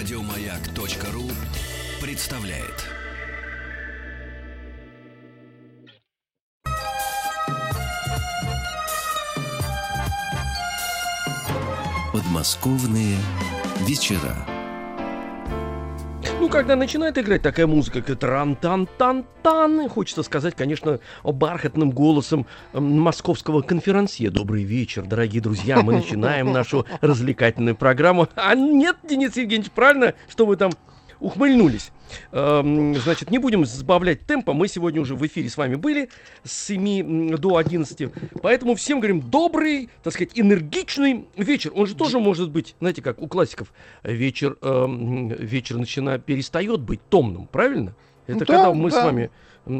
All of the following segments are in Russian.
Радиомаяк.ру представляет. Подмосковные вечера. Ну, когда начинает играть такая музыка, как тран-тан-тан-тан, хочется сказать, конечно, бархатным голосом м, московского конферансье. Добрый вечер, дорогие друзья, мы начинаем нашу развлекательную программу. А нет, Денис Евгеньевич, правильно, что вы там ухмыльнулись. Эм, Значит, не будем сбавлять темпа. Мы сегодня уже в эфире с вами были с 7 до 11. Поэтому всем говорим добрый, так сказать, энергичный вечер. Он же тоже может быть, знаете, как у классиков, вечер, эм, вечер начинает, перестает быть томным, правильно? Это Да, когда мы с да. вами м,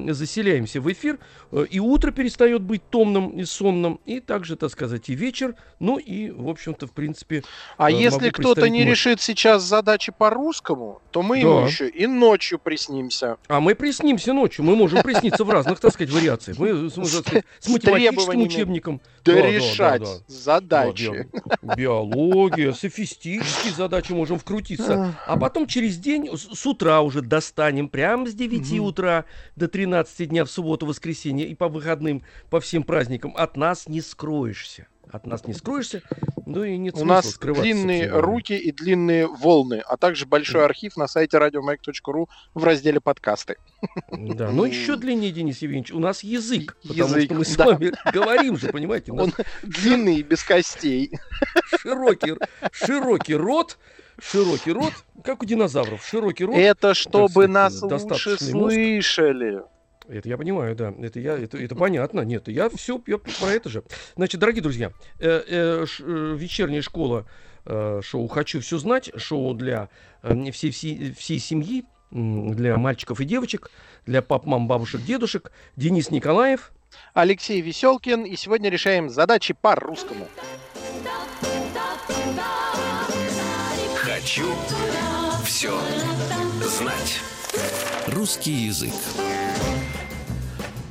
заселяемся в эфир, э, и утро перестает быть томным и сонным, и также, так сказать, и вечер, ну и, в общем-то, в принципе... А э, если кто-то не ночь. решит сейчас задачи по-русскому, то мы ему Да. еще и ночью приснимся. А мы приснимся ночью, мы можем присниться в разных, так сказать, вариациях. Мы, с, математическим учебником. Да, решать да, да. задачи. Да, био- биология, софистические задачи можем вкрутиться. А потом через день, с, утра уже достанем, прямо с 9 Мгм. утра до 13 дня в субботу, воскресенье и по выходным, по всем праздникам. От нас не скроешься. От нас не скроешься, ну и нет У нас длинные руки и длинные волны, а также большой архив на сайте радиомаяк.ру в разделе подкасты. Да, но еще длиннее, Денис Евгеньевич, у нас язык, потому Язык, что мы с да. вами говорим же, понимаете, Он длинный без костей. широкий, широкий рот, широкий рот, как у динозавров, широкий рот. Это чтобы сказать, нас лучше мозг. слышали. Это я понимаю, да. Это я, это, это понятно. Нет, я все, я про это же. Значит, дорогие друзья, э, э, ш- э, вечерняя школа э, шоу «Хочу все знать», шоу для э, всей, всей, всей семьи, для мальчиков и девочек, для пап, мам, бабушек, дедушек. Денис Николаев. Алексей Веселкин, и сегодня решаем задачи по-русскому. Хочу все знать. Русский язык.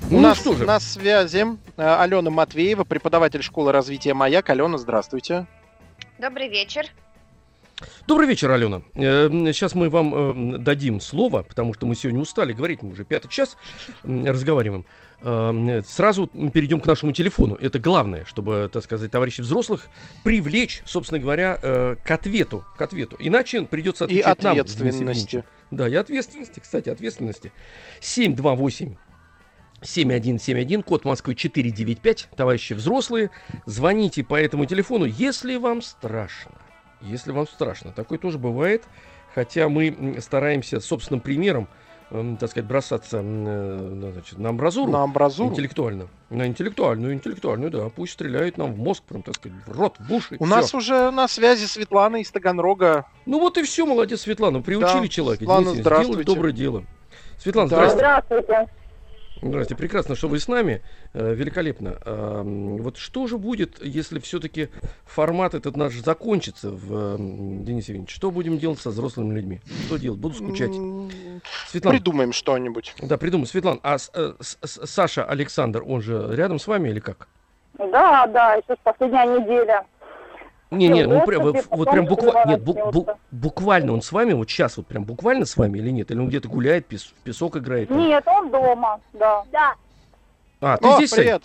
У Ну нас что же. на связи э, Алена Матвеева, преподаватель школы развития «Маяк». Алена, здравствуйте. Добрый вечер. Добрый вечер, Алена. Сейчас мы вам э, дадим слово, потому что мы сегодня устали говорить, мы уже пятый час разговариваем. Э, Сразу перейдем к нашему телефону. Это главное, чтобы, так сказать, товарищей взрослых привлечь, собственно говоря, э, к ответу. К ответу. Иначе придется И отвечать нам, Денис ответственности. Да, и ответственности, кстати, ответственности. 728 7171, код Москвы 495. Товарищи взрослые, звоните по этому телефону, если вам страшно. Если вам страшно. Такое тоже бывает. Хотя мы стараемся собственным примером, так сказать, бросаться э, на, значит, на амбразуру. На амбразуру. Интеллектуально. На интеллектуальную, интеллектуальную, да. Пусть стреляют нам в мозг, прям, так сказать, в рот, в уши. У всё. нас уже на связи Светлана из Таганрога. Ну вот и все, молодец, Светлана. Приучили Да, человека. Светлана, Денис Евгеньевич, сделали здравствуйте. доброе дело. Светлана, Да. здрасте. Здравствуйте. Здравствуйте, прекрасно, что вы с нами. Э, великолепно. М, вот что же будет, если все-таки формат этот наш закончится, в, Денис Евгеньевич? Что будем делать со взрослыми людьми? Что делать? Буду скучать. Светлана, Придумаем что-нибудь. да, придумай. Светлана, а с- э, с- с- Саша Александр, он же рядом с вами или как? Да, да, сейчас последняя неделя. Не, не, ну прям, вот, прям буквально, нет, бу- бу- буквально он с вами, вот сейчас вот прям буквально с вами или нет? Или он где-то гуляет, пес- в песок играет? там? Нет, он дома, да. Да. А, ты О, здесь, привет.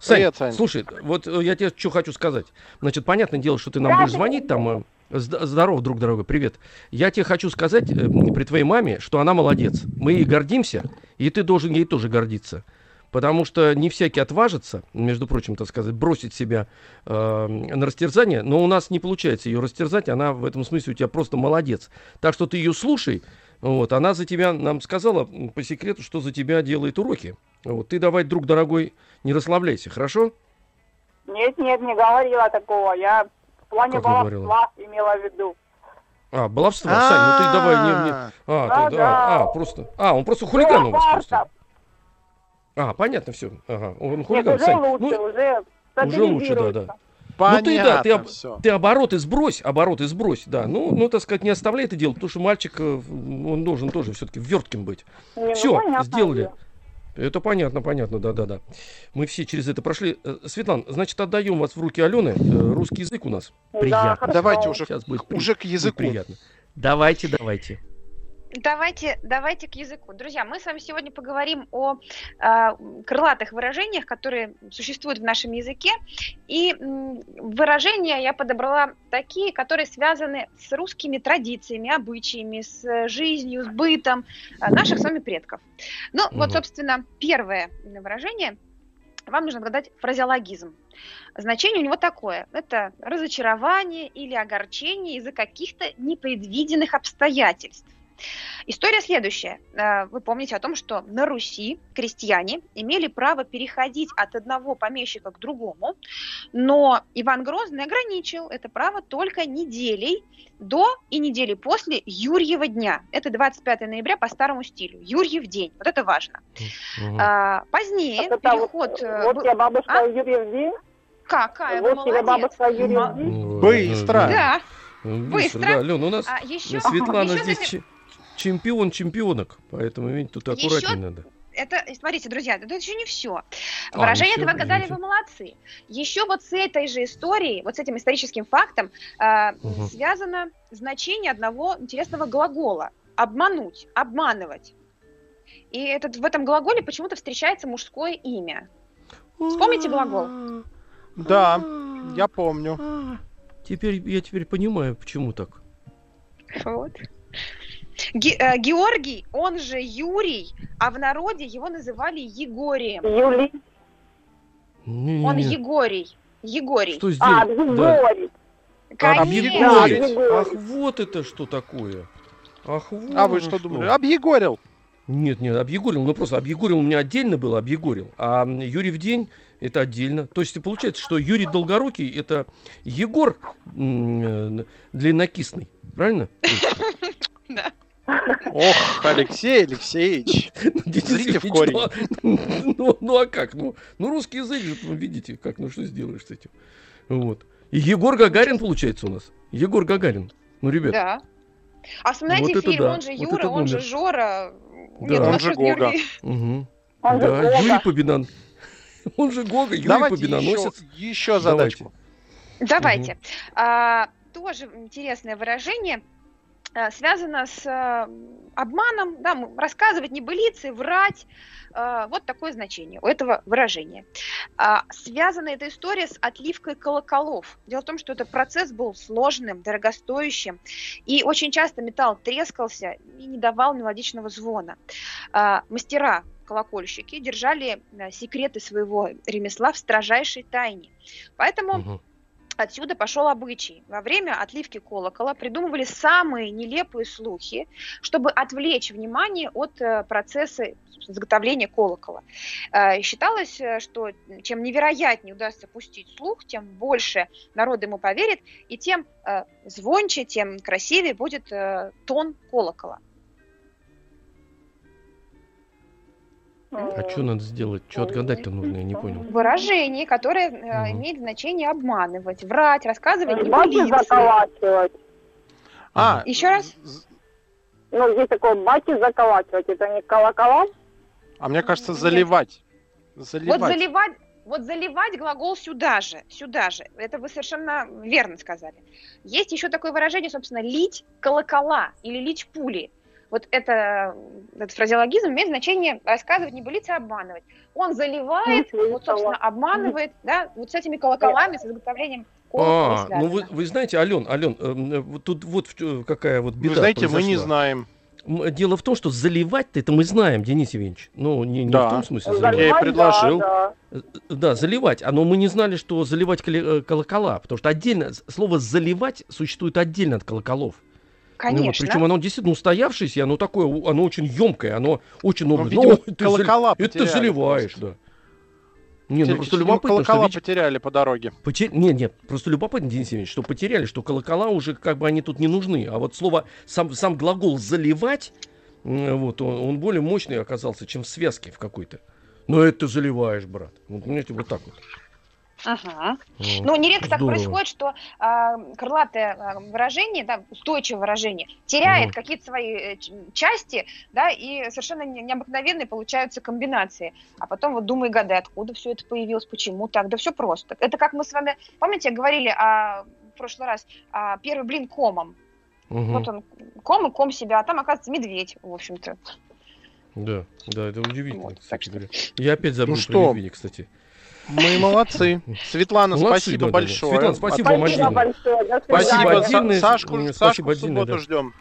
Сань, Привет, Сань. слушай, вот э, я тебе что хочу сказать. Значит, понятное дело, что ты нам будешь звонить там. Зд- Здорово, друг дорога, привет. Я тебе хочу сказать э, при твоей маме, что она молодец. Мы ей гордимся, и ты должен ей тоже гордиться. Потому что не всякий отважится, между прочим, так сказать, бросить себя э, на растерзание, но у нас не получается ее растерзать, она в этом смысле у тебя просто молодец. Так что ты ее слушай, вот, она за тебя нам сказала по секрету, что за тебя делает уроки. Вот, ты давай, друг дорогой, не расслабляйся, хорошо? Нет, нет, не говорила такого. Я плане Как баловства имела в виду. А, баловство, Сань, ну ты давай не... не- А, Да, ты- да. а, а, просто... А, он просто хулиган у вас просто. А, понятно все. Ага, он Нет, хулиган. уже Сань, лучше, ну, уже уже лучше, да, да. стабилизируется. Ну ты да, ты, Понятно об- ты обороты сбрось, обороты сбрось, да. Ну, ну, так сказать, не оставляй это дело, потому что мальчик, э, он должен тоже все-таки вертким быть. Не, ну, Все, понятно сделали. дело. Это понятно, понятно, да-да-да. Мы все через это прошли. Э, Светлана, значит, отдаем вас в руки Алены. Э, Русский язык у нас. Да, Приятно. хорошо. Давайте уже, Сейчас будет, уже к будет языку. приятно. Давайте, давайте. Давайте, давайте к языку. Друзья, мы с вами сегодня поговорим о э, крылатых выражениях, которые существуют в нашем языке. И м, выражения я подобрала такие, которые связаны с русскими традициями, обычаями, с жизнью, с бытом э, наших с вами предков. Ну, Мгм. вот, собственно, первое выражение. Вам нужно отгадать фразеологизм. Значение у него такое. Это разочарование или огорчение из-за каких-то непредвиденных обстоятельств. История следующая. Э, Вы помните о том, что на Руси крестьяне имели право переходить от одного помещика к другому, но Иван Грозный ограничил это право только неделей до и недели после Юрьева дня. Это 25 ноября по старому стилю. Юрьев день. Вот это важно. А, Позднее это вот, переход... э, вот был- я бабушка А? Юрьев день. Какая вы Вот тебе молодец. бабушка Юрьев день. Ну, Быстро. Да. ну, Быстро. Да, Лен, у нас А еще, Светлана еще здесь чемпион чемпионок, поэтому, видите, тут Еще- аккуратнее надо. это, смотрите, друзья, это еще не все. А, Выражение не это вы молодцы. Еще вот с этой же историей, вот с этим историческим фактом э, Мгм. связано значение одного интересного глагола. Обмануть, обманывать. И этот, в этом глаголе почему-то встречается мужское имя. Вспомните глагол. Да, я помню. А, Теперь я теперь понимаю, почему так. Вот. Ге- э, Георгий, он же Юрий, а в народе его называли Егорием. Юли. Не-не-не. Он Егорий. Егорий. Что А, сделать? Да. Конечно. Объегорить. Егорий. Ах, вот это что такое. Ах, вот А вы что думали? Объегорил. Нет, нет, объегорил. Ну просто объегорил у меня отдельно было, объегорил. А м, Юрий в день это отдельно. То есть получается, что Юрий Долгорукий это Егор м, э, длиннокисный. Правильно? Да. Ох, Алексей Алексеевич. Денис Зрите в корень. Ну, а- ну, ну, а как? Ну, ну русский язык же, ну, видите, как, ну что сделаешь с этим? Вот. И Егор Гагарин получается у нас. Егор Гагарин. Ну, ребят, Да. А вспоминайте Вот фильм, да, он же вот Юра, это он же. Жора. Да. Нет, Он же Гога. Юрий. Угу. Он же Да, Гога. Юрий Победон. Он же Гога, Юрий Давайте еще, Победоносец. еще задачку. Давайте. А, тоже интересное выражение. А, Связано с а, обманом, да, рассказывать небылицы, врать. а, Вот такое значение у этого выражения. А, Связана эта история с отливкой колоколов. Дело в том, что этот процесс был сложным, дорогостоящим, и очень часто металл трескался и не давал мелодичного звона. А, Мастера колокольщики держали секреты своего ремесла в строжайшей тайне. Поэтому Мгм. Отсюда пошел обычай. Во время отливки колокола придумывали самые нелепые слухи, чтобы отвлечь внимание от э, процесса изготовления колокола. Э, Считалось, э, что чем невероятнее удастся пустить слух, тем больше народ ему поверит, и тем звонче, тем красивее будет тон колокола. А что надо сделать? Что отгадать-то нужно? Я не понял. Выражение, которое э, имеет значение обманывать, врать, рассказывать Баки небылицы. заколачивать. А, Еще раз? Ну, здесь такое баки заколачивать. Это не колокола? А мне кажется, Нет. заливать. Вот Заливать. заливать, вот заливать глагол сюда же, сюда же. Это вы совершенно верно сказали. Есть еще такое выражение, собственно, лить колокола или лить пули. Вот это, этот фразеологизм имеет значение рассказывать небылицы, обманывать. Он заливает, вот, собственно, обманывает, да, вот с этими колоколами, с изготовлением А, ну вы, вы знаете, Ален, Ален, э, вот тут вот какая вот беда Вы знаете, мы не произошла. знаем. М, Дело в том, что заливать-то это мы знаем, Денис Евгеньевич. Ну, не, не Да. в том смысле Я и заливать. предложил. Да, да. Э, Да, заливать. А но мы не знали, что заливать э, колокола. Потому что отдельно, слово заливать существует отдельно от колоколов. Ну, вот, Конечно. причем оно действительно устоявшееся, оно такое, оно очень емкое, оно очень Ну, видимо, Ну, ты колокола Это ты потеряли заливаешь, просто. да. Не, ну просто любопытно, что колокола видишь, потеряли по дороге. Потер- Нет, нет, просто любопытно, Денис Евгеньевич, что потеряли, что колокола уже как бы они тут не нужны. А вот слово, сам, сам глагол заливать, вот, он, он более мощный оказался, чем в связке в какой-то. Но это заливаешь, брат. Вот, понимаете, вот так вот. Ага. Вот. Ну, нередко так Здорово. происходит, что а, крылатое а, выражение, да, устойчивое выражение, теряет Мгм. какие-то свои э, части, да, и совершенно не- необыкновенные получаются комбинации. А потом вот думай, гадай, откуда все это появилось, почему так, да все просто. Это как мы с вами, помните, говорили о, в прошлый раз, о первый блин комом. Мгм. Вот он ком и ком себя, а там, оказывается, медведь, в общем-то. Да, да, это удивительно, Вот, кстати так что- говоря. Я опять забыл Ну про что? медведя, кстати. Мы молодцы. Светлана, Молодцы, спасибо да, большое. Светлана, спасибо вам Спасибо отдельно. Спасибо. Спасибо отдельное. Сашку, М, Сашку спасибо в субботу да. ждем.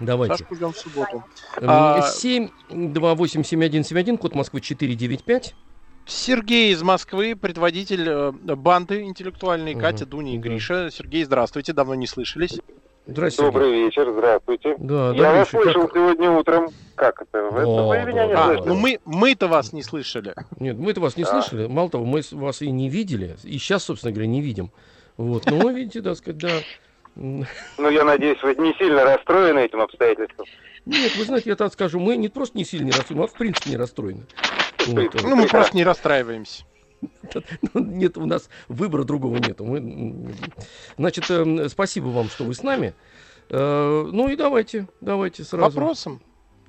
Давайте. Сашку ждем в субботу. М, А- 7287171, код Москвы 495. Сергей из Москвы, предводитель э, банды интеллектуальной, Мгм, Катя, Дуня и да. Гриша. Сергей, здравствуйте, давно не слышались. Здравствуйте. Добрый вечер, здравствуйте. Да, Я да, вас слышал сегодня утром. Как это? В это О, вы меня не да, А, слышали? ну мы, мы-то вас не слышали. Нет, мы-то вас не Да. слышали. Мало того, мы вас и не видели. И сейчас, собственно говоря, не видим. Вот. Но вы видите, так сказать, да. Ну, я надеюсь, вы не сильно расстроены этим обстоятельством. Нет, вы знаете, я так скажу, мы не просто не сильно не расстроены, а в принципе не расстроены. Вот. Ну, мы просто не расстраиваемся. Ну, Нет, у нас выбора другого нету. Мы, значит, эм, спасибо вам, что вы с нами. Э, Ну и давайте, давайте сразу. Вопросом.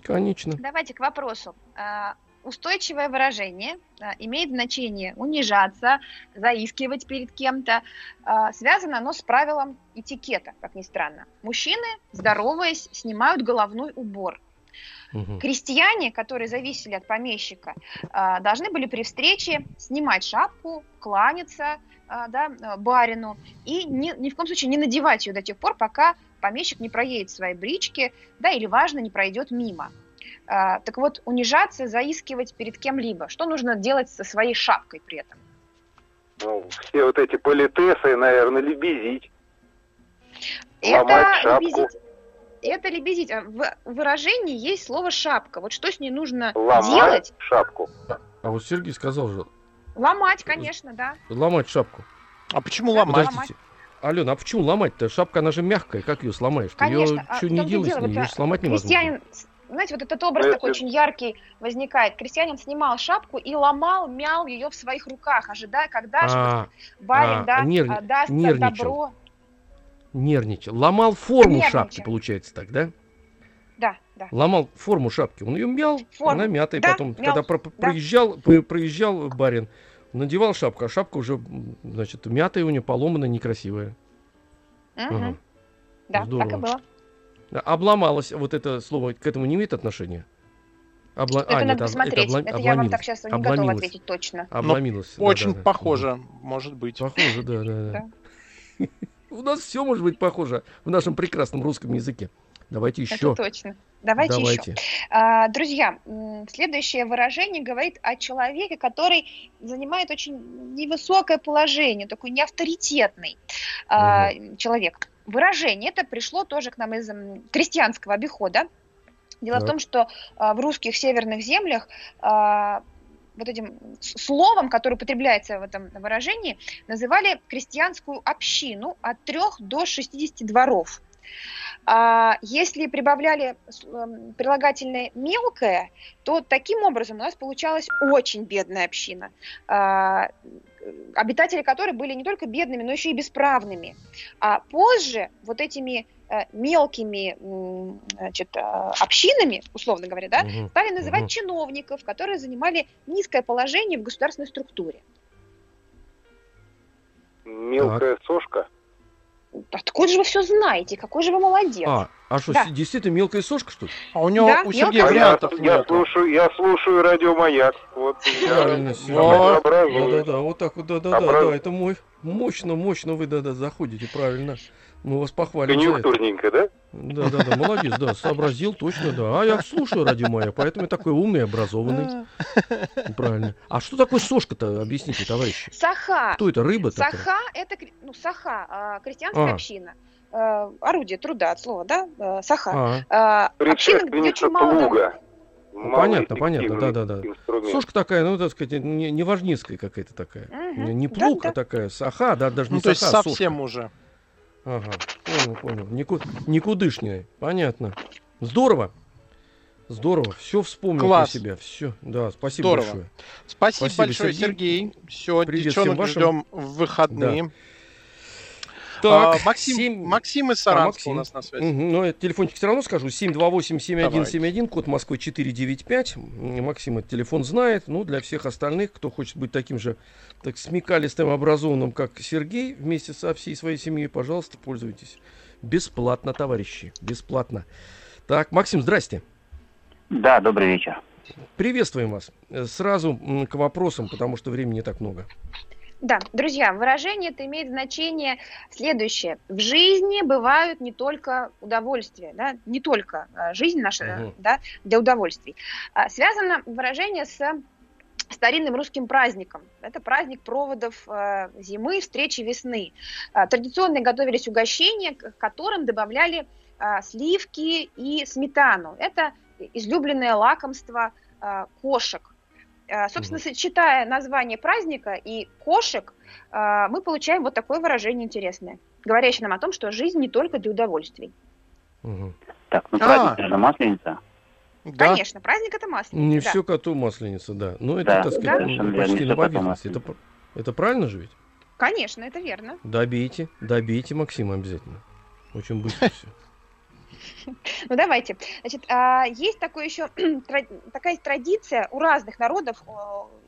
Конечно. Давайте к вопросу. А, Устойчивое выражение а, имеет значение унижаться, заискивать перед кем-то. Связано оно с правилом этикета, как ни странно. Мужчины, здороваясь, снимают головной убор. Мгм. Крестьяне, которые зависели от помещика, а, должны были при встрече снимать шапку, кланяться а, да, а, барину и ни, ни в коем случае не надевать ее до тех пор, пока помещик не проедет свои брички, да, или важно, не пройдет мимо. Так вот, унижаться, заискивать перед кем-либо. Что нужно делать со своей шапкой при этом? Ну, все вот эти политесы, наверное, лебезить. Ломать Это шапку. лебезить. Это лебезить. А В выражении есть слово шапка. Вот что с ней нужно Ломать делать? шапку. А вот Сергей сказал же, Ломать, конечно, да. ломать шапку. А почему Да, ломать? Подождите. Алена, а почему ломать-то? Шапка, она же мягкая, как ее сломаешь? Ее Конечно. А что не делай с дело, ней, вот, ее же сломать невозможно. Крестьянин, с- знаете, вот этот образ Ну, такой если- очень яркий возникает. Крестьянин снимал шапку и ломал, мял ее в своих руках, ожидая, когда же А, барин а, да, нерв- а, даст нервничал. добро. Нервничал. Ломал форму Нервничал. шапки, получается так, да? Да, да. Ломал форму шапки. Он ее мял, Форму. она мятая. Да, Потом, мял. когда про- проезжал, про- проезжал барин, надевал шапку, а шапка уже, значит, мятая у нее, поломанная, некрасивая. Мгм. Ага. Да, Здорово. так и было. Да, Обломалась, вот это слово к этому не имеет отношения? Обла... Это а, надо нет, посмотреть. обла- Это, я вам так сейчас не готова Обломилась. ответить точно. Обломилась. да, Очень да, да. похоже, может быть. Похоже, да, да, да. У нас все может быть похоже в нашем прекрасном русском языке. Давайте еще. Это точно. Давайте, еще. Давайте. А, Друзья, следующее выражение говорит о человеке, который занимает очень невысокое положение, такой неавторитетный а, человек. Выражение это пришло тоже к нам из крестьянского обихода. Дело в Так. том, что а, в русских северных землях а, вот этим словом, которое употребляется в этом выражении, называли крестьянскую общину от 3 до 60 дворов. А если прибавляли эм, прилагательное мелкое, то таким образом у нас получалась очень бедная община, а, э, обитатели которой были не только бедными, но еще и бесправными. А позже вот этими мелкими м, значит, э, общинами, условно говоря, да, Мгм. стали называть Мгм. чиновников, которые занимали низкое положение в государственной структуре. Мелкая сошка. Откуда же вы все знаете? Какой же вы молодец? А, а что, Да. действительно мелкая сошка, что ли? А у него, Да, у Сергея мелко. А я, вариантов я слушаю, я слушаю радиомаяк. Вот Правильно, я. Да-да-да, вот так вот, да-да-да, Образ- да, это мой, мощно, мощно вы, да-да, заходите, правильно. Мы вас похвалим за это. Конъюнктурненько, да? Да-да-да, молодец, да, сообразил, точно, да. А я слушаю радио Маяк, поэтому я такой умный, образованный. Правильно. А что такое сошка-то, объясните, товарищи? Саха. Кто это, рыба такая? Саха это ну, саха, а, крестьянская А. община. Э, орудие труда от слова, да? Э, саха. А, А, община, где очень мало плуга. Ну, понятно, понятно, Малоэффективный да-да-да. инструмент. сошка такая, ну, так сказать, не, не важницкая какая-то такая. Мгм, Не, не плуг, да-да. а такая саха, да, даже не Ну, то есть саха, а совсем сошка. уже. Ага, понял, понял. Нику, никудышняя, понятно. Здорово. Здорово, все вспомнил Класс. про себя, все, да, спасибо Здорово. большое. Спасибо, Спасибо, большое, Сергей. Сергей. Все, Привет девчонок всем вашим. ждем в выходные. Так, А, Максим, семь- Максим из Саранска Максим. у нас на связи. Мгм, Ну, я телефончик все равно скажу. 728-7171, код Москвы 495. М, Максим этот телефон знает. Ну, для всех остальных, кто хочет быть таким же, так смекалистым, образованным, как Сергей, вместе со всей своей семьей, пожалуйста, пользуйтесь. Бесплатно, товарищи, бесплатно. Так, Максим, здрасте. Да, добрый вечер. Приветствуем вас. Сразу к вопросам, потому что времени не так много. Да, друзья, выражение это имеет значение следующее. В жизни бывают не только удовольствия, да, не только а, жизнь наша Мгм. да, для удовольствий. А, Связано выражение с старинным русским праздником. Это праздник проводов э, зимы, встречи весны. А, Традиционно готовились угощения, к которым добавляли а, сливки и сметану. Это излюбленное лакомство кошек. А, Собственно, сочетая название праздника и кошек, а, мы получаем вот такое выражение интересное, говорящее нам о том, что жизнь не только для удовольствий. Так, ну А. праздник же масленица. Да. Конечно, праздник это масленица. Не да. все коту масленица, да. Ну, это, Да, так да, сказать, совершенно верно, почти на поверхности. Это, это правильно же ведь? Конечно, это верно. Добейте, добейте Максима обязательно. Очень быстро все. Ну давайте. Значит, а, есть такое еще такая традиция у разных народов,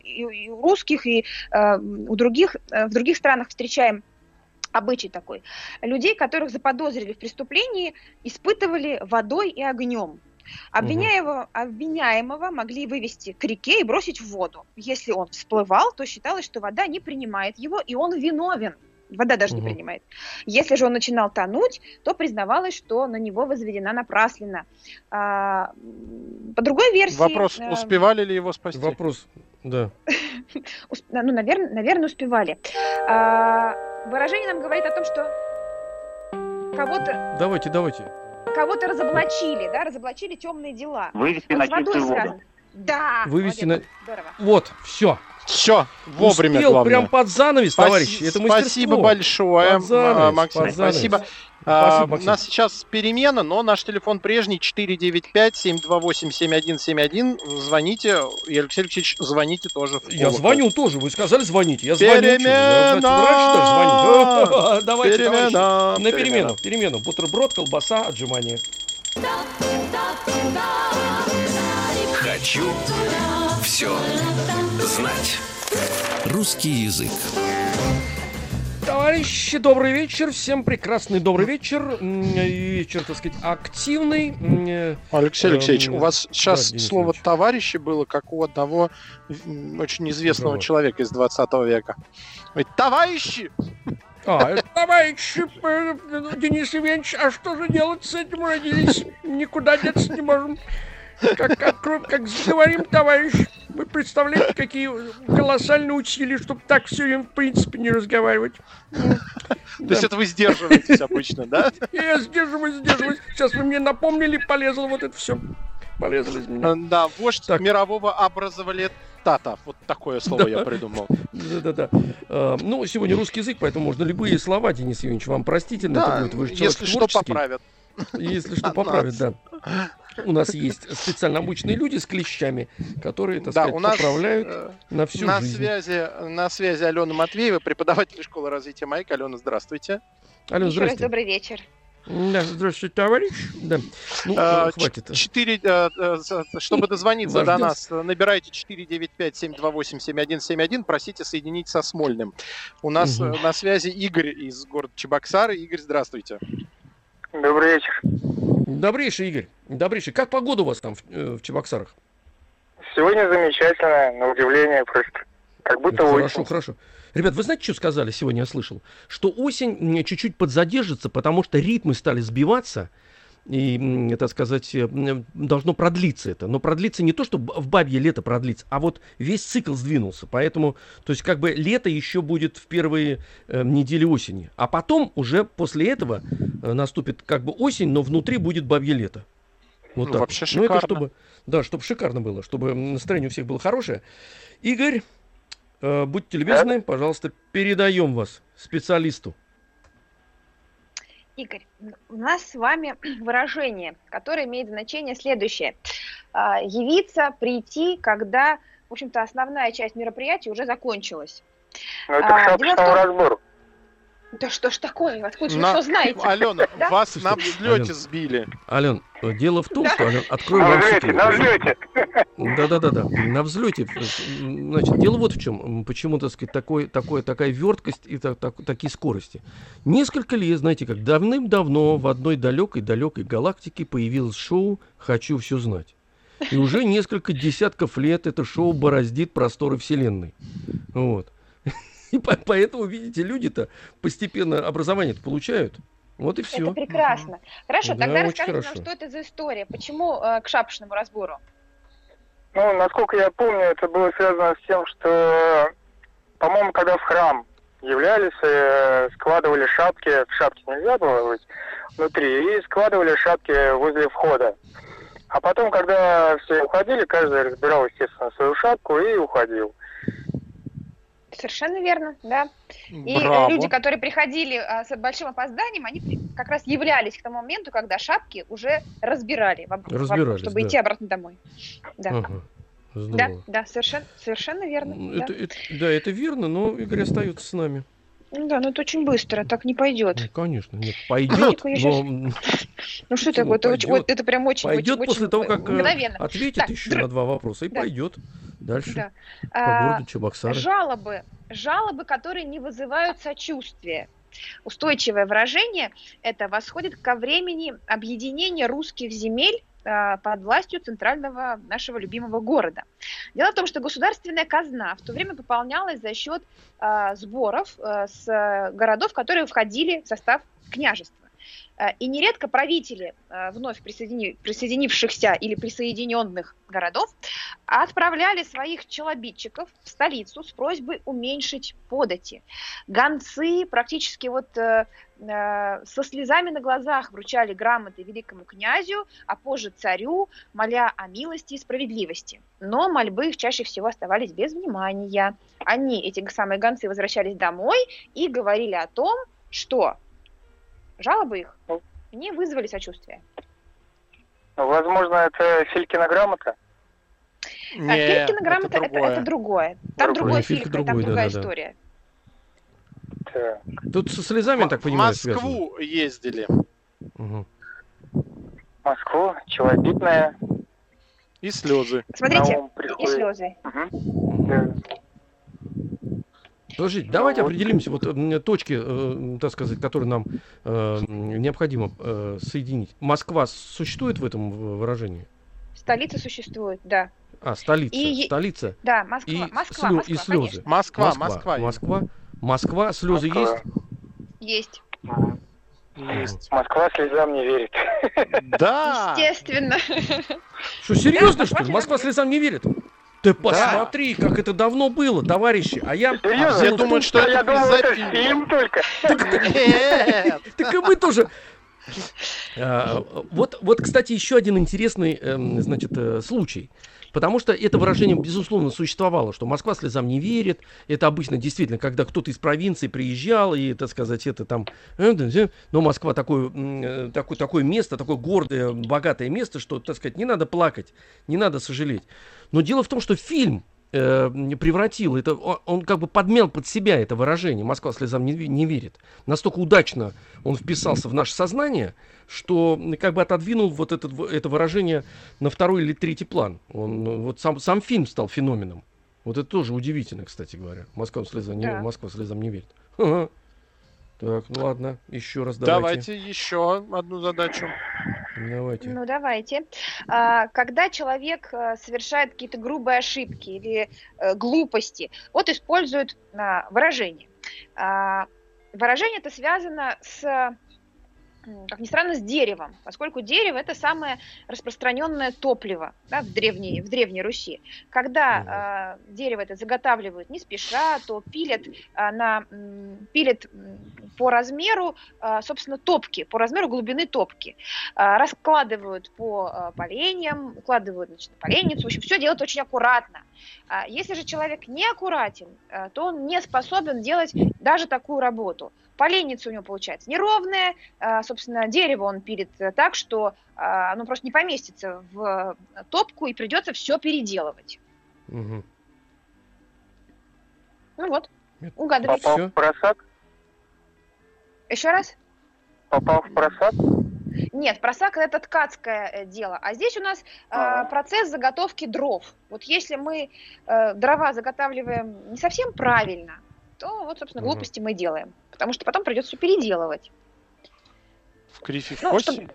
и, у русских, и э, у других, э, в других странах встречаем обычай такой. Людей, которых заподозрили в преступлении, испытывали водой и огнем. Обвиняемого, обвиняемого могли вывести к реке и бросить в воду. Если он всплывал, то считалось, что вода не принимает его, и он виновен. Вода даже Мгм. не принимает. Если же он начинал тонуть, то признавалось, что на него возведена напраслина. А, по другой версии... Вопрос, э, успевали ли его спасти? Вопрос, да. ну, наверное, наверное, успевали. А, выражение нам говорит о том, что кого-то Давайте, давайте. кого-то разоблачили, да, разоблачили темные дела. Вывести Вот на чистую воду. Да, Вывести молодец, здорово. Вот, все. Все, вовремя Успел главное. прям под занавес, Спаси- товарищи. Это Спасибо мастерство. большое, Под занавес, а, Максим. под занавес. Спасибо. Спасибо, А, Максим. У нас сейчас перемена, но наш телефон прежний 495-728-7171. Звоните, и Алексей Алексеевич, звоните тоже. в Я звоню тоже, вы сказали звоните. Я звоню. Перемена! значит, раньше так звонить. Давайте, товарищи. Перемена, На перемену, перемену. Бутерброд, колбаса, отжимание. Хочу все знать. Русский язык. Товарищи, добрый вечер. Всем прекрасный добрый вечер. Вечер, так сказать, активный. Э, Алексей Алексеевич, Эм, у вас сейчас Денис слово. «товарищи» было, как у одного очень известного Кого? человека из 20 века. Говорит, товарищи! А, товарищи, э, Денис Иванович, а что же делать с этим родились? Никуда деться не можем. Как, как, как заговорим, товарищ, вы представляете, какие колоссальные усилия, чтобы так все время, в принципе, не разговаривать. То есть это вы сдерживаетесь обычно, да? Я сдерживаюсь, сдерживаюсь. Сейчас вы мне напомнили, полезло вот это все. Полезло из меня. Да, вождь мирового образовалетата. Вот такое слово я придумал. Да-да-да. А, Ну, сегодня русский язык, поэтому можно любые слова, Денис Евгеньевич, вам простительно если что, поправят. Если что, поправят, да. У нас есть специально обученные люди с клещами, которые, так Да, сказать, у нас поправляют э, на всю на жизнь. связи, на связи Алена Матвеева, преподаватель школы развития Майк. Алена, здравствуйте. Еще раз здрасте. добрый вечер. Да, здравствуйте, товарищ. Да. Ну, э, хватит. Четыре, э, с- чтобы дозвониться до Заждёмся. нас, набирайте 495-728-7171, просите соединить со Смольным. У нас э, на связи Игорь из города Чебоксары. Игорь, здравствуйте. Добрый вечер. Добрейший, Игорь. Добрейший. Как погода у вас там в, э, в Чебоксарах? Сегодня замечательно, на удивление просто. Как будто Это осень. Хорошо, хорошо. Ребят, вы знаете, что сказали сегодня, я слышал? Что осень чуть-чуть подзадержится, потому что ритмы стали сбиваться, и, так сказать, э, должно продлиться это. Но продлиться не то, что в бабье лето продлится, а вот весь цикл сдвинулся. Поэтому, то есть, как бы лето еще будет в первые э, недели осени. А потом, уже после этого, э, наступит как бы осень, но внутри будет бабье лето. Вот Ну, так. вообще Ну, это шикарно. чтобы, да, чтобы шикарно было, чтобы настроение у всех было хорошее. Игорь, э, будьте любезны, пожалуйста, передаем вас специалисту. Игорь, у нас с вами выражение, которое имеет значение следующее. А, Явиться, прийти, когда, в общем-то, основная часть мероприятия уже закончилась. Ну, это А, шапочному том- разбору. Да что ж такое? Откуда же вы На- что знаете? Алена, Да? вас на взлете сбили. Ален, э, дело в том, что, Ален, открою На вам взлете, секрет. на взлете. Да-да-да-да, на взлете. Значит, дело вот в чем. Почему, так сказать, такой, такой, такая верткость и так- так- такие скорости. Несколько лет, знаете, как давным-давно в одной далекой-далекой галактике появилось шоу «Хочу все знать». И уже несколько десятков лет это шоу бороздит просторы Вселенной. Вот. И по- поэтому, видите, люди-то постепенно образование получают. Вот и Это все. прекрасно. Хорошо, Да, тогда расскажите нам, хорошо. что это за история? Почему э, к шапошному разбору? Ну, насколько я помню, это было связано с тем, что, по-моему, когда в храм являлись, э, складывали шапки, шапки нельзя было быть внутри, и складывали шапки возле входа. А потом, когда все уходили, каждый разбирал, естественно, свою шапку и уходил. Совершенно верно, да. И э, Браво. люди, которые приходили а, с большим опозданием, они как раз являлись к тому моменту, когда шапки уже разбирали, в об- в об- Разбирались, чтобы да. идти обратно домой. Да, Ага, да, здорово. да, совершенно, совершенно верно. М, да. Это, это- да, это верно, но Игорь остается с нами. Ну да, но это очень быстро, так не пойдет. Ну, конечно, нет, пойдет, конечно, но Ну что такое? Это, очень- пойдет? это прям очень, пойдет очень, после того, как э, мгновенно. ответит Так, еще др- на два вопроса и Да. пойдет дальше Да. по А, городу Чебоксары. Жалобы, жалобы, которые не вызывают сочувствия. Устойчивое выражение это восходит ко времени объединения русских земель под властью центрального нашего любимого города. Дело в том, что государственная казна в то время пополнялась за счет а, сборов а, с городов, которые входили в состав княжества. А, И нередко правители а, вновь присоедини- присоединившихся или присоединенных городов отправляли своих челобитчиков в столицу с просьбой уменьшить подати. Гонцы практически вот э, э, со слезами на глазах вручали грамоты великому князю, а позже царю, моля о милости и справедливости. Но мольбы их чаще всего оставались без внимания. Они, эти самые гонцы, возвращались домой и говорили о том, что жалобы их не вызвали сочувствия. Ну, Возможно, это Филькина грамота. А Нет, Филькина грамота это, другое. это другое. Там Другое. другой Филька Филька, там другой, другая да-да-да. история. Так. Тут со слезами, я так В понимаю, связано. Москву ездили. Мгм. Москву, челобитная. И слезы. Смотрите, и слезы. Мгм. Да. Подождите, давайте вот. определимся, вот точки, э, так сказать, которые нам э, необходимо э, соединить. Москва существует в этом в- выражении? Столица существует, да. А, столица, И- столица. Да, Москва, И, Москва, слё- Москва, и слезы. конечно. Москва, Москва. Москва, Москва, слезы Москва. есть? Есть. Есть. Москва слезам не верит. Да. Естественно. Что, серьезно, Да, что ли? Москва Москва слезам не верит? Ты посмотри, как это давно было, товарищи. А я... Серьезно? а Я дело в думаю, том, что А я это думал, это фильм только. Так и мы тоже. А, Вот, вот, кстати, еще один интересный, эм, значит, э, случай. Потому что это выражение, безусловно, существовало, что Москва слезам не верит. Это обычно действительно, когда кто-то из провинции приезжал, и, так сказать, это там... э, да, да, Но Москва такое, э, такое, такое место, такое гордое, богатое место, что, так сказать, не надо плакать, не надо сожалеть. Но дело в том, что фильм э, превратил это, он, как бы подмел под себя это выражение «Москва слезам не, не верит». Настолько удачно он вписался в наше сознание, что как бы отодвинул вот этот, в- это выражение на второй или третий план. Он, ну, вот сам, сам фильм стал феноменом. Вот это тоже удивительно, кстати говоря. «Москва слезам не, Да. Москва слезам не верит». Так, ну ладно, еще раз давайте. Давайте еще одну задачу. Давайте. Ну, давайте. А, Когда человек э, совершает какие-то грубые ошибки или э, глупости, вот используют а, выражение. А, Выражение это связано с, как ни странно, с деревом, поскольку дерево это самое распространенное топливо да, в, древней, в Древней Руси. Когда а, дерево это заготавливают не спеша, то пилят, а, на, пилят по размеру, а, собственно, топки, по размеру глубины топки а, раскладывают по а, поленьям, укладывают значит, на поленницу. В общем, все делают очень аккуратно. А Если же человек не аккуратен, а, то он не способен делать даже такую работу. Поленница у него получается неровная, а, собственно, дерево он пилит э, так, что оно просто не поместится в э, топку и придется все переделывать. Мгм. Ну вот, угадывайте. Попал в просак. Еще раз? Попал в просак? Нет, просак это ткацкое э, дело. А здесь у нас э, Ага. процесс заготовки дров. Вот если мы э, дрова заготавливаем не совсем правильно, то вот, собственно, глупости мы делаем. Потому что потом придется все переделывать. В крифе в Ну, кость? чтобы-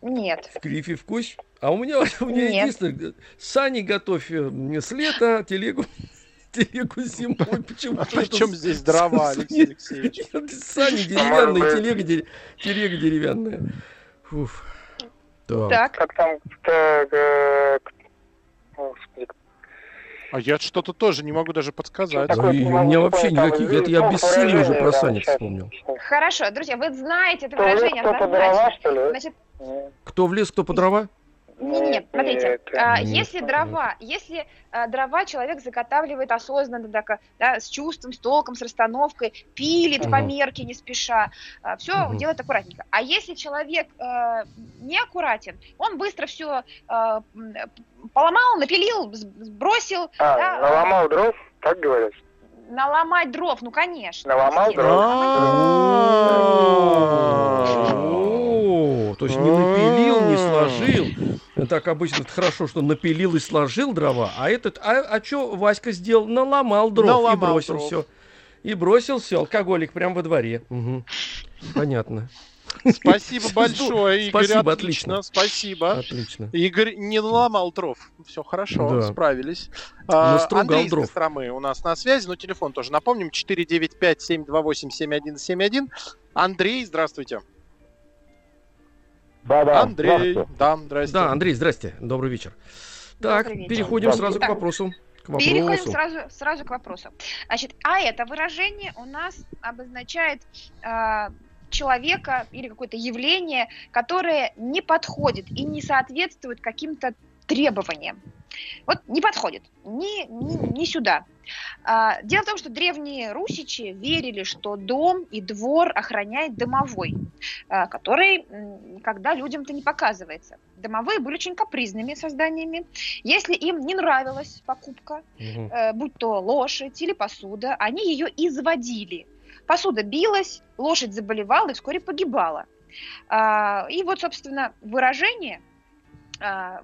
Нет. В крифе в кость. А у меня, у меня Нет. единственное, сани готовь э, с лета, телегу, телегу зимой. Почему? А при чем здесь дрова, Алексей Алексеевич? Сани деревянные, телега, телега деревянная. Фуф. Так. Как там... э, А я что-то тоже не могу даже подсказать. Да такое и у меня вообще никаких- это я без силы уже про Саня вспомнил. Хорошо, друзья, вы знаете это Кто выражение кто по дрова, что ли? Значит. Кто в лес, кто по дрова? Нет, нет, смотрите, Нет, а, нет. если дрова, если а, дрова человек заготавливает осознанно, так, да, с чувством, с толком, с расстановкой, пилит по Мгм. мерке не спеша, все Мгм. делает аккуратненько. А если человек э, неаккуратен, он быстро все поломал, напилил, сбросил, А, Да. наломал дров, так говорят? наломать дров, ну конечно. Наломал. О, То есть не напилил, не сложил. Так обычно это хорошо, что напилил и сложил дрова, а этот, а, а что Васька сделал? Наломал дров и Наломал бросил дров. все. И бросил все, алкоголик прямо во дворе. Мгм. Понятно. Спасибо большое, Игорь. Спасибо, отлично. отлично. Спасибо. Отлично. Игорь не наломал дров. Все хорошо, Да. справились. Настругал Андрей из дров. Костромы у нас на связи, но телефон тоже напомним. 495-728-7171. Андрей, здравствуйте. Да, да. Андрей, да, здрасте. Да, Андрей, здрасте. Добрый вечер. Так, Добрый вечер. переходим Да. сразу к Так. вопросу. К Переходим сразу, сразу к вопросу. Значит, а это выражение у нас обозначает а, человека или какое-то явление, которое не подходит и не соответствует каким-то требованиям. Вот не подходит, ни, ни, ни сюда. А, дело в том, что древние русичи верили, что дом и двор охраняет домовой, а, который м, никогда людям-то не показывается. Домовые были очень капризными созданиями. Если им не нравилась покупка, Мгм. э, будь то лошадь или посуда, они ее изводили. Посуда билась, лошадь заболевала и вскоре погибала. А, И вот, собственно, выражение, а,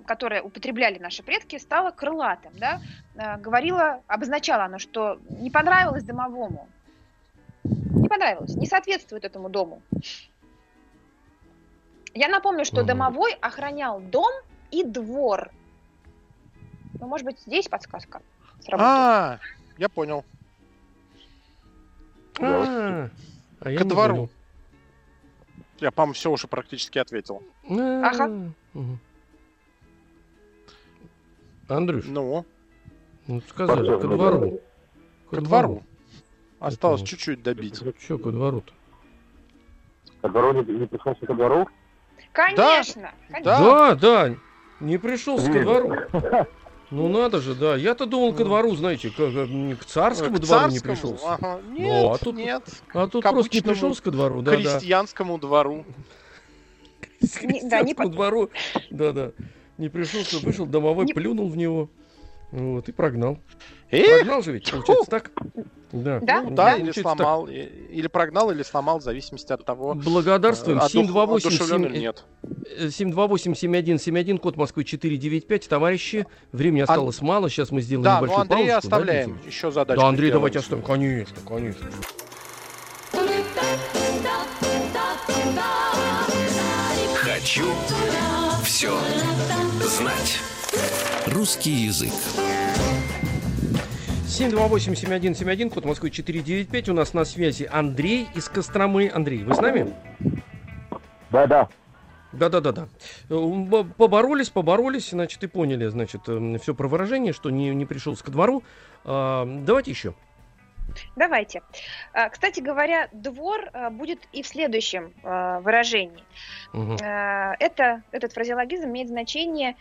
которое употребляли наши предки, стало крылатым. Да? А, Говорило, обозначало оно, что не понравилось домовому. Не понравилось, не соответствует этому дому. Я напомню, что домовой охранял дом и двор. Ну, может быть, здесь подсказка сработает. А, я понял. А, а я не двору. Я, по-моему, все уже практически ответил. А, Ага. Андрюш, Ну, ну сказали, ко двору. ко двору. Осталось Это- чуть-чуть добить. Че ко двору-то? Ко двору не, не пришелся ко двору? Конечно, конечно. Да, Да. да, не пришелся ко двору. Ну надо же, да. Я-то думал ко двору, знаете, к, к- к царскому К двору не пришелся. Ага. Нет, а тут- нет. А тут к просто не пришелся ко двору, да, да. Крестьянскому двору. К Не- да, не крестьянскому двору, да, да. Не пришелся, вышел домовой, Не- плюнул в него. Вот, и прогнал. Эх, Прогнал же ведь, получается так? Да. Да? ну да, или получается так. сломал. и- Или прогнал, или сломал, в зависимости от того, Благодарствуем. э, одух- 728 одушевлен или нет. 728-7171, код Москвы 495. Товарищи, времени осталось мало. Сейчас мы сделаем Да, ну небольшую Андрея паузу. оставляем. Еще задачу. Да, Андрей, сделаем. давайте оставим. Конечно, конечно. Хочу все знать. Русский язык. 728-7171, код Москвы 495. У нас на связи Андрей из Костромы. Андрей, вы с нами? Да, да. Да-да-да-да. Э, Поборолись, поборолись, значит, и поняли, значит, все про выражение, что не, не пришелся ко двору. А, Давайте еще. Давайте. А, Кстати говоря, двор а, будет и в следующем а, выражении. А, Это, этот фразеологизм имеет значение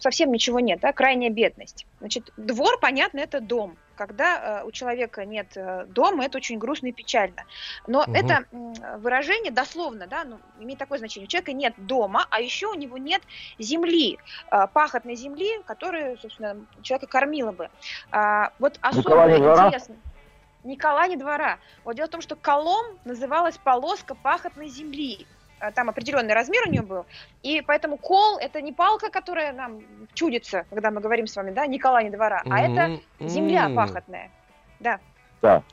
совсем ничего нет, да, крайняя бедность. Значит, двор, понятно, это дом. Когда а, у человека нет а, дома, это очень грустно и печально. Но Мгм. это м, выражение дословно, да, ну, имеет такое значение. У человека нет дома, а еще у него нет земли, а, пахотной земли, которая, собственно, человека кормила бы. А, Вот двора? интересно. ни кола, ни двора. Вот дело в том, что колом называлась полоска пахотной земли. А, Там определенный размер у нее был. И поэтому кол это не палка, которая нам чудится, когда мы говорим с вами, да, ни кола, ни двора, а это земля М-м. пахотная. Да.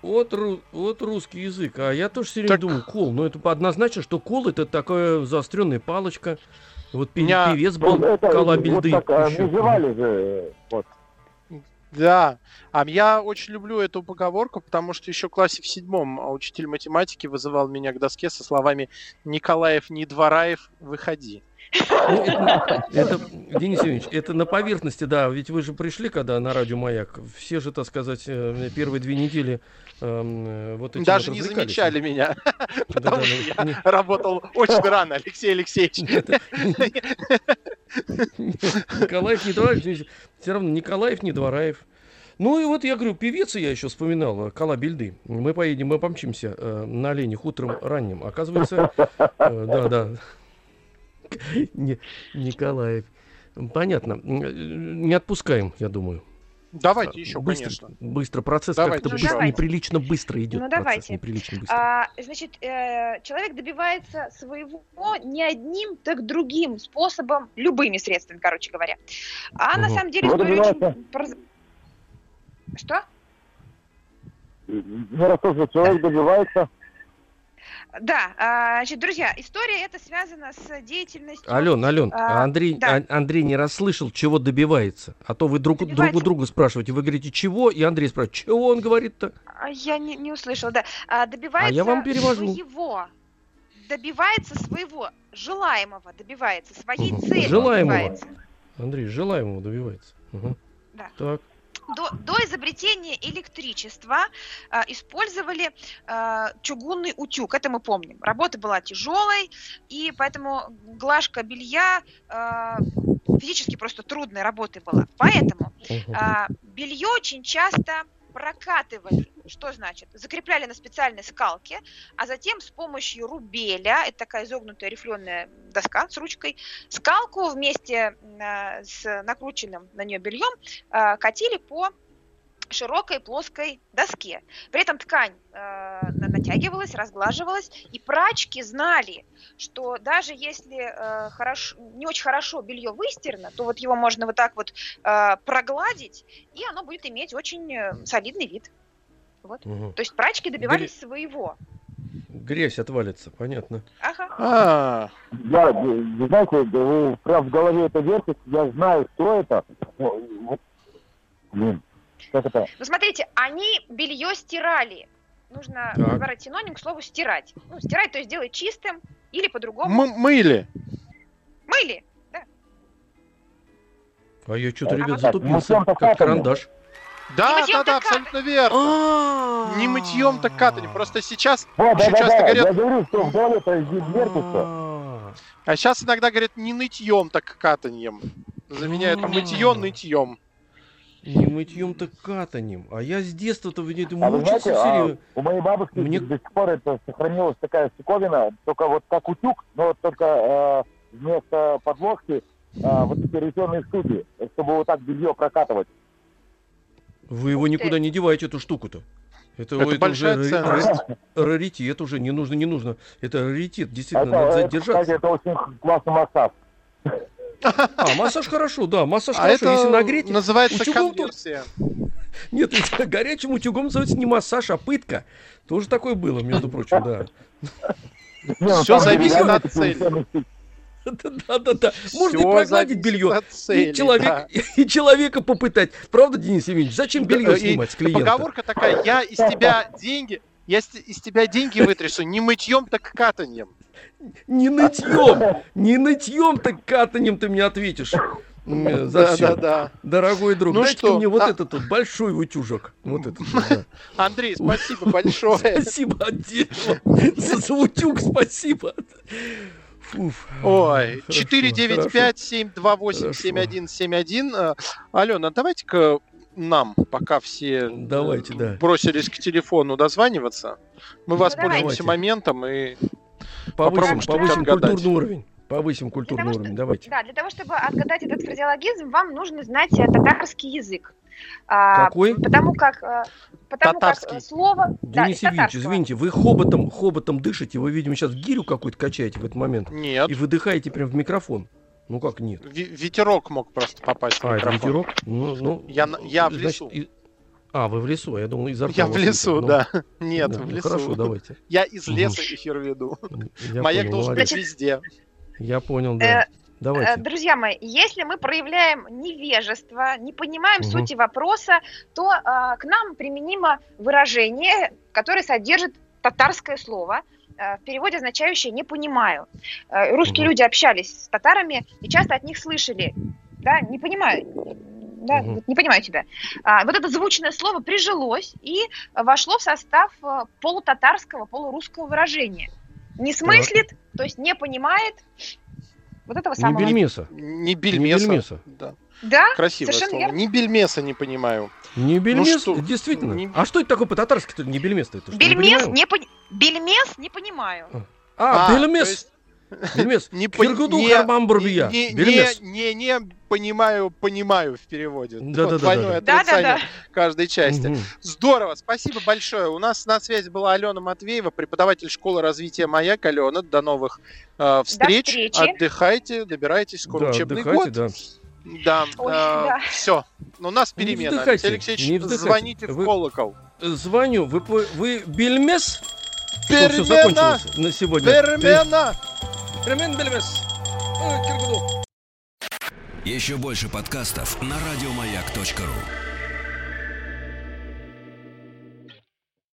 Вот, ру- вот русский язык. А я тоже все время Так- думал, кол. Но это однозначно, что кол это такая заостренная палочка. Вот певец был Ну, это Калабильды. Вот так а, еще. называли же. Вот. Да, а я очень люблю эту поговорку, потому что еще в классе в седьмом а, учитель математики вызывал меня к доске со словами «Николаев, не Двораев, выходи». Ну, это, это, Денис Евгеньевич, это на поверхности, да. Ведь вы же пришли, когда на радио Маяк. Все же, так сказать, э, первые две недели э, вот этим Даже вот не замечали меня, потому что я не- работал очень рано, Алексей Алексеевич. Николаев не Двораев, все равно Николаев не Двораев. Ну и вот я говорю, певица я еще вспоминал, Кала Бельды. Мы поедем, мы помчимся э, на оленях утром ранним. Оказывается, э, да, да. Николаев. Понятно. Э, Не отпускаем, я думаю. Давайте еще, быстро, конечно. Быстро процесс Давайте как-то Ну, давайте. неприлично быстро идет. Ну, давайте. неприлично быстро. А, значит, э, человек добивается своего не одним, так другим способом, любыми средствами, короче говоря. А на Мгм. самом деле Ну, история очень... Что? Ну, раз тоже человек добивается. Да, а, значит, друзья, история эта связана с деятельностью... Ален, Ален, а, а Андрей, да. А- Андрей не расслышал, чего добивается. А то вы друг, друг у Добивается. друга спрашиваете. Вы говорите, чего? И Андрей спрашивает, чего он говорит-то? Я не, не услышала, да. А, добивается А я вам перевожу. своего. Добивается своего желаемого, добивается своей Мгм. цели. Желаемого. добивается. Андрей, желаемого добивается. Мгм. Да. Так. До, до изобретения электричества а, использовали а, чугунный утюг, это мы помним. Работа была тяжелой, и поэтому глажка белья а, физически просто трудной работой была. Поэтому а, белье очень часто прокатывали. Что значит? Закрепляли на специальной скалке, а затем с помощью рубеля, это такая изогнутая рифленая доска с ручкой, скалку вместе а, с накрученным на нее бельем а, катили по широкой плоской доске. При этом ткань э, на- натягивалась, разглаживалась, и прачки знали, что даже если э, хорошо, не очень хорошо белье выстирано, то вот его можно вот так вот э, прогладить, и оно будет иметь очень э, солидный вид. Вот. Мгм. То есть прачки добивались своего. Грязь отвалится, понятно. Ага. А, Я, вы знаете, да вы прям в голове это вертите, я знаю, кто это. Ну, вот, блин, как это? Ну смотрите, они белье стирали. Нужно Так. подобрать синоним к слову стирать. Ну, стирать, то есть делать чистым или по-другому мы мыли. мыли. А я что-то, А ребят, вот- затупился, Ну, как карандаш. Да, да, да, абсолютно верно. Не мытьем, так катанием. Просто сейчас очень часто говорят, я говорю, что в вертится. А, а сейчас иногда говорят не нытьем, так катаньем. Заменяют мытье нытьем. Не мытьем, так катанием. А я с детства-то в этом А вы мучился знаете, все а, время. у моей бабушки Мне- до сих пор это сохранилась такая штуковина, только вот как утюг, но вот только э, вместо подложки а, вот эти резервные студии, чтобы вот так белье прокатывать. Вы его никуда не деваете, эту штуку-то. Это, Это это большая уже ценность. ра- раритет уже, не нужно, не нужно. Это раритет, действительно, Это, надо это, задержаться. кстати, это очень классный массаж. А, массаж хорошо, да, массаж А хорошо, если это нагреть. называется утюгом конверсия. Нет, это горячим утюгом называется не массаж, а пытка. Тоже такое было, между прочим, да. Там зависит от цели. Да-да-да. Можно и прогладить белье. цели, И, человек, да. и человека попытать. Правда, Денис Евгеньевич? Зачем белье снимать с клиента? Поговорка такая, я из тебя деньги, я из, тебя деньги вытрясу не мытьем, так катаньем. Не нытьем, не нытьем, так катанием ты мне ответишь. За Да, всё. да, да. Дорогой друг, Ну дайте что, мне вот а- этот вот большой утюжок. Вот этот. да. Андрей, спасибо большое. Спасибо отдельно. За утюг спасибо. Фуф. Ой, Хорошо, 495-728-7171. Э, Алена, давайте-ка нам, пока все э, Давайте, да. бросились к телефону дозваниваться, мы воспользуемся давайте. моментом и Повысим, попробуем повысим отгадать. культурный уровень. Повысим культурный того, уровень, что- давайте. Да, для того, чтобы отгадать этот фразеологизм, вам нужно знать татарский язык. А, Какой? Потому как, э, потому как Татарский. э, слово... да, Денис из Евгеньевич, извините, вы хоботом, хоботом дышите, вы, видимо, сейчас гирю какую-то качаете в этот момент. Нет. И выдыхаете прям в микрофон. Ну как нет? Ви- Ветерок мог просто попасть в А, микрофон. ветерок? Ну, ну, Я я в значит, лесу. и- А, вы в лесу, я думал, изо Я в лесу, ветер. Ну, да. Нет, да, в ну, лесу. Хорошо, давайте. Я из леса эфир веду. Я Маяк понял, должен молодец. быть везде. Я понял, да. Э, Давайте. Друзья мои, если мы проявляем невежество, не понимаем Мгм. сути вопроса, то а, к нам применимо выражение, которое содержит татарское слово, э, в переводе означающее «не понимаю». Э, Русские Мгм. люди общались с татарами и часто от них слышали да, «не понимаю». Да, вот не понимаю тебя. А, вот это звучное слово прижилось и вошло в состав э, полутатарского, полурусского выражения. Не смыслит, то есть не понимает вот этого Не самого. бельмеса. Не бельмеса. бельмеса. Да. Да, Красивое совершенно слово. верно. Не бельмеса не понимаю. Не бельмес, что? действительно. Не- А что это такое по-татарски? Не бельмес-то это? что, не Бельмес понимаю? не, пони- бельмес не понимаю. А, то бельмес. Бельмес. Не Киргуду не- хармам бурбия. Не, Бельмес. не, не, не понимаю, понимаю в переводе. Да-да-да-да-да. Двойное Да-да-да. отрицание каждой части. Мгм. Здорово, спасибо большое. У нас на связи была Алена Матвеева, преподаватель школы развития «Маяк». Алена, до новых э, встреч. встречи. Отдыхайте, добирайтесь, скоро Да, учебный отдыхайте, год. да. Да, Ой, да. все. У нас Не перемена. вздыхайте, Алексей Алексеевич, не вздыхайте. звоните в Вы- колокол. Звоню. Вы, вы бельмес? Что, все Перемена! закончилось на сегодня? Перемена! Перемен бельмес. Еще больше подкастов на радиомаяк.ру.